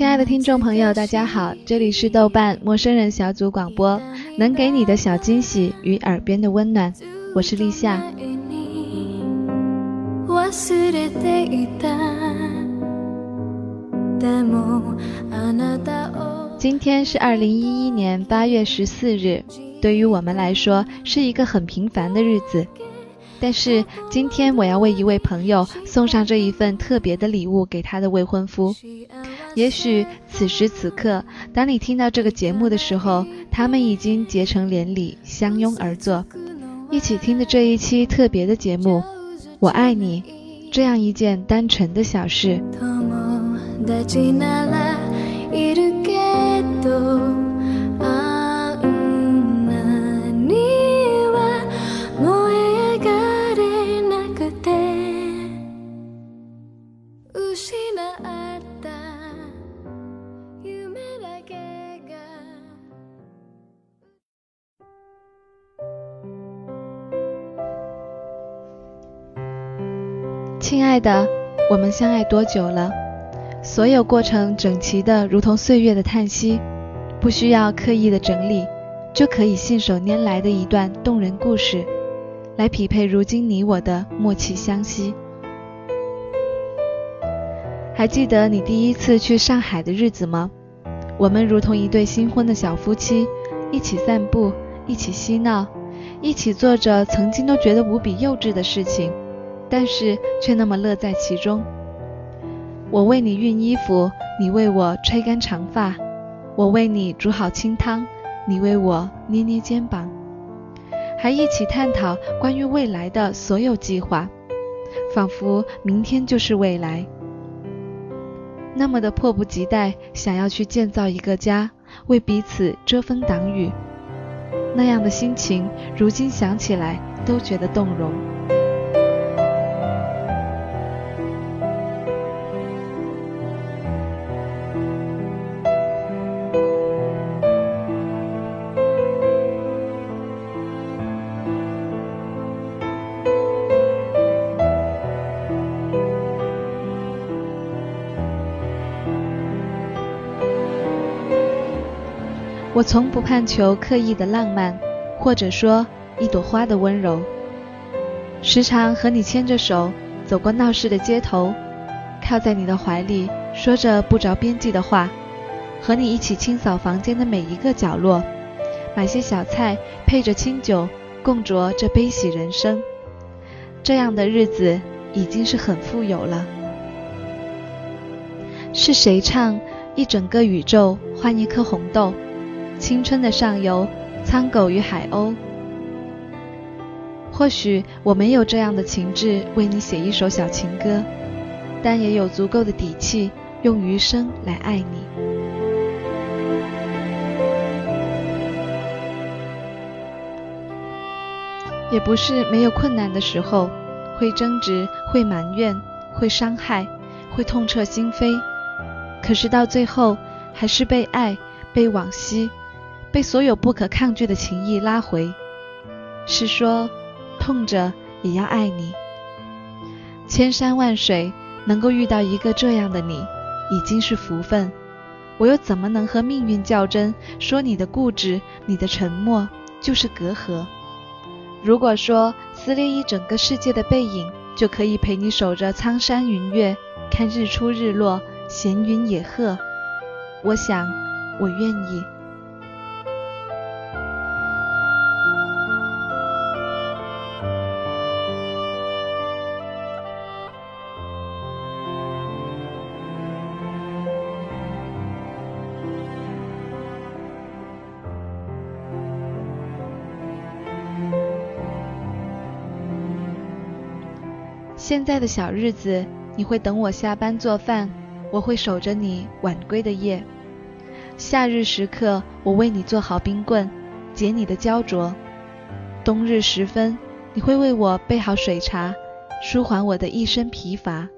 亲爱的听众朋友，大家好，这里是豆瓣陌生人小组广播，能给你的小惊喜与耳边的温暖，我是立夏。今天是二零一一年八月十四日，对于我们来说是一个很平凡的日子。但是今天我要为一位朋友送上这一份特别的礼物给他的未婚夫。也许此时此刻，当你听到这个节目的时候，他们已经结成连理，相拥而坐，一起听的这一期特别的节目。我爱你，这样一件单纯的小事。亲爱的，我们相爱多久了？所有过程整齐的，如同岁月的叹息，不需要刻意的整理，就可以信手拈来的一段动人故事，来匹配如今你我的默契相惜。还记得你第一次去上海的日子吗？我们如同一对新婚的小夫妻，一起散步，一起嬉闹，一起做着曾经都觉得无比幼稚的事情。但是却那么乐在其中。我为你熨衣服，你为我吹干长发；我为你煮好清汤，你为我捏捏肩膀，还一起探讨关于未来的所有计划，仿佛明天就是未来，那么的迫不及待想要去建造一个家，为彼此遮风挡雨。那样的心情，如今想起来都觉得动容。我从不盼求刻意的浪漫，或者说一朵花的温柔。时常和你牵着手走过闹市的街头，靠在你的怀里，说着不着边际的话，和你一起清扫房间的每一个角落，买些小菜配着清酒，共酌这悲喜人生。这样的日子已经是很富有了。是谁唱一整个宇宙换一颗红豆？青春的上游，苍狗与海鸥。或许我没有这样的情致为你写一首小情歌，但也有足够的底气用余生来爱你。也不是没有困难的时候，会争执，会埋怨，会伤害，会痛彻心扉。可是到最后，还是被爱，被往昔。被所有不可抗拒的情谊拉回，是说痛着也要爱你。千山万水能够遇到一个这样的你，已经是福分。我又怎么能和命运较真？说你的固执，你的沉默就是隔阂。如果说撕裂一整个世界的背影，就可以陪你守着苍山云月，看日出日落，闲云野鹤，我想我愿意。现在的小日子，你会等我下班做饭，我会守着你晚归的夜。夏日时刻，我为你做好冰棍，解你的焦灼；冬日时分，你会为我备好水茶，舒缓我的一身疲乏。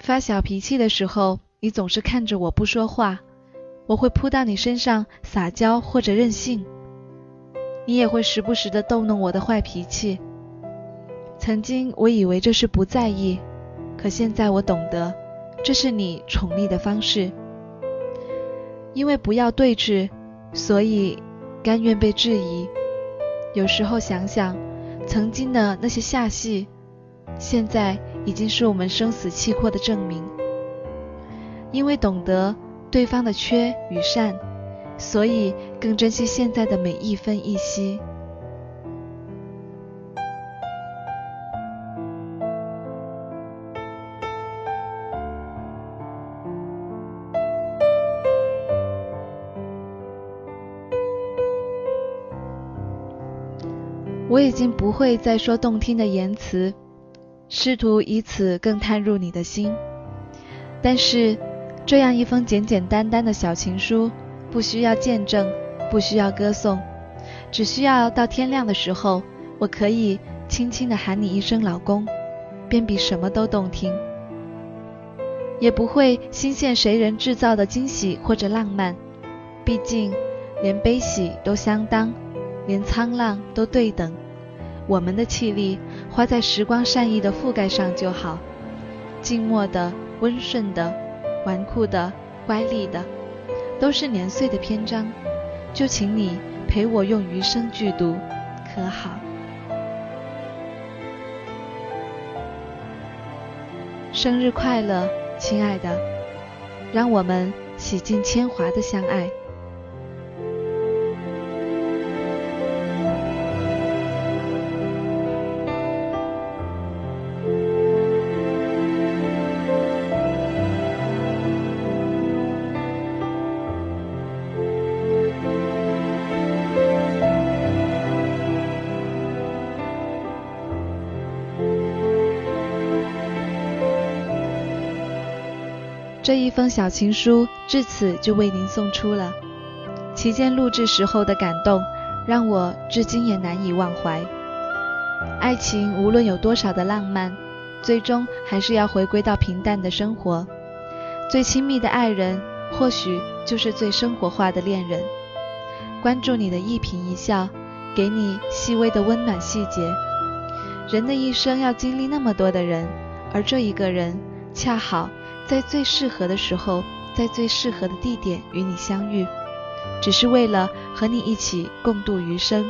发小脾气的时候，你总是看着我不说话，我会扑到你身上撒娇或者任性。你也会时不时的逗弄我的坏脾气。曾经我以为这是不在意，可现在我懂得，这是你宠溺的方式。因为不要对峙，所以甘愿被质疑。有时候想想，曾经的那些下戏，现在。已经是我们生死契阔的证明。因为懂得对方的缺与善，所以更珍惜现在的每一分一息。我已经不会再说动听的言辞。试图以此更探入你的心，但是这样一封简简单单的小情书，不需要见证，不需要歌颂，只需要到天亮的时候，我可以轻轻地喊你一声老公，便比什么都动听。也不会新献谁人制造的惊喜或者浪漫，毕竟连悲喜都相当，连沧浪都对等。我们的气力花在时光善意的覆盖上就好，静默的、温顺的、纨绔的、乖戾的，都是年岁的篇章，就请你陪我用余生剧读，可好？生日快乐，亲爱的，让我们洗尽铅华的相爱。这一封小情书至此就为您送出了，期间录制时候的感动让我至今也难以忘怀。爱情无论有多少的浪漫，最终还是要回归到平淡的生活。最亲密的爱人，或许就是最生活化的恋人。关注你的一颦一笑，给你细微的温暖细节。人的一生要经历那么多的人，而这一个人恰好。在最适合的时候，在最适合的地点与你相遇，只是为了和你一起共度余生，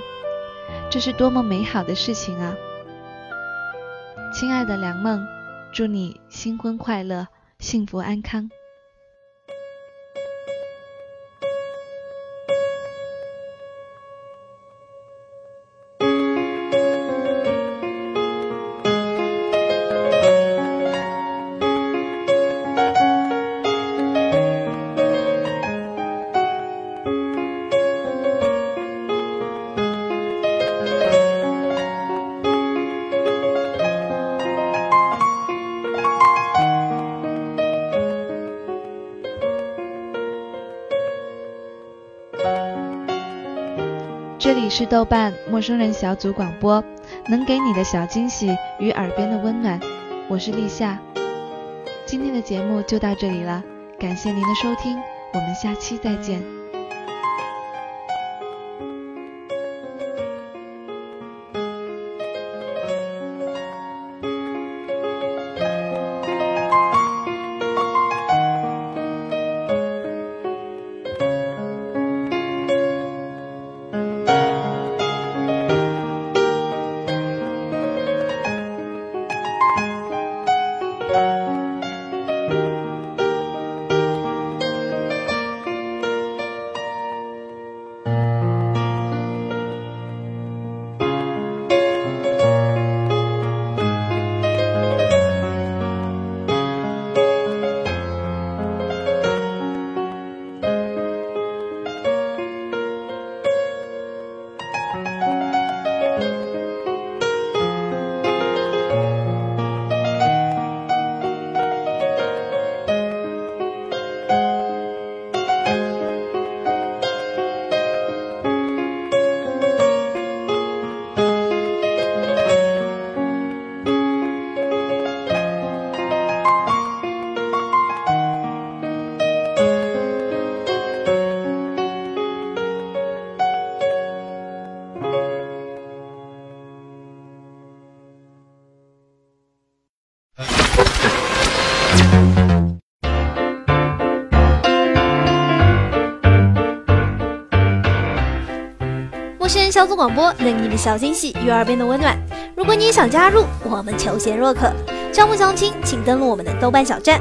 这是多么美好的事情啊！亲爱的梁梦，祝你新婚快乐，幸福安康。这里是豆瓣陌生人小组广播，能给你的小惊喜与耳边的温暖，我是立夏。今天的节目就到这里了，感谢您的收听，我们下期再见。小组广播，能给你的小惊喜与耳边的温暖。如果你也想加入，我们求贤若渴。招募相亲，请登录我们的豆瓣小站。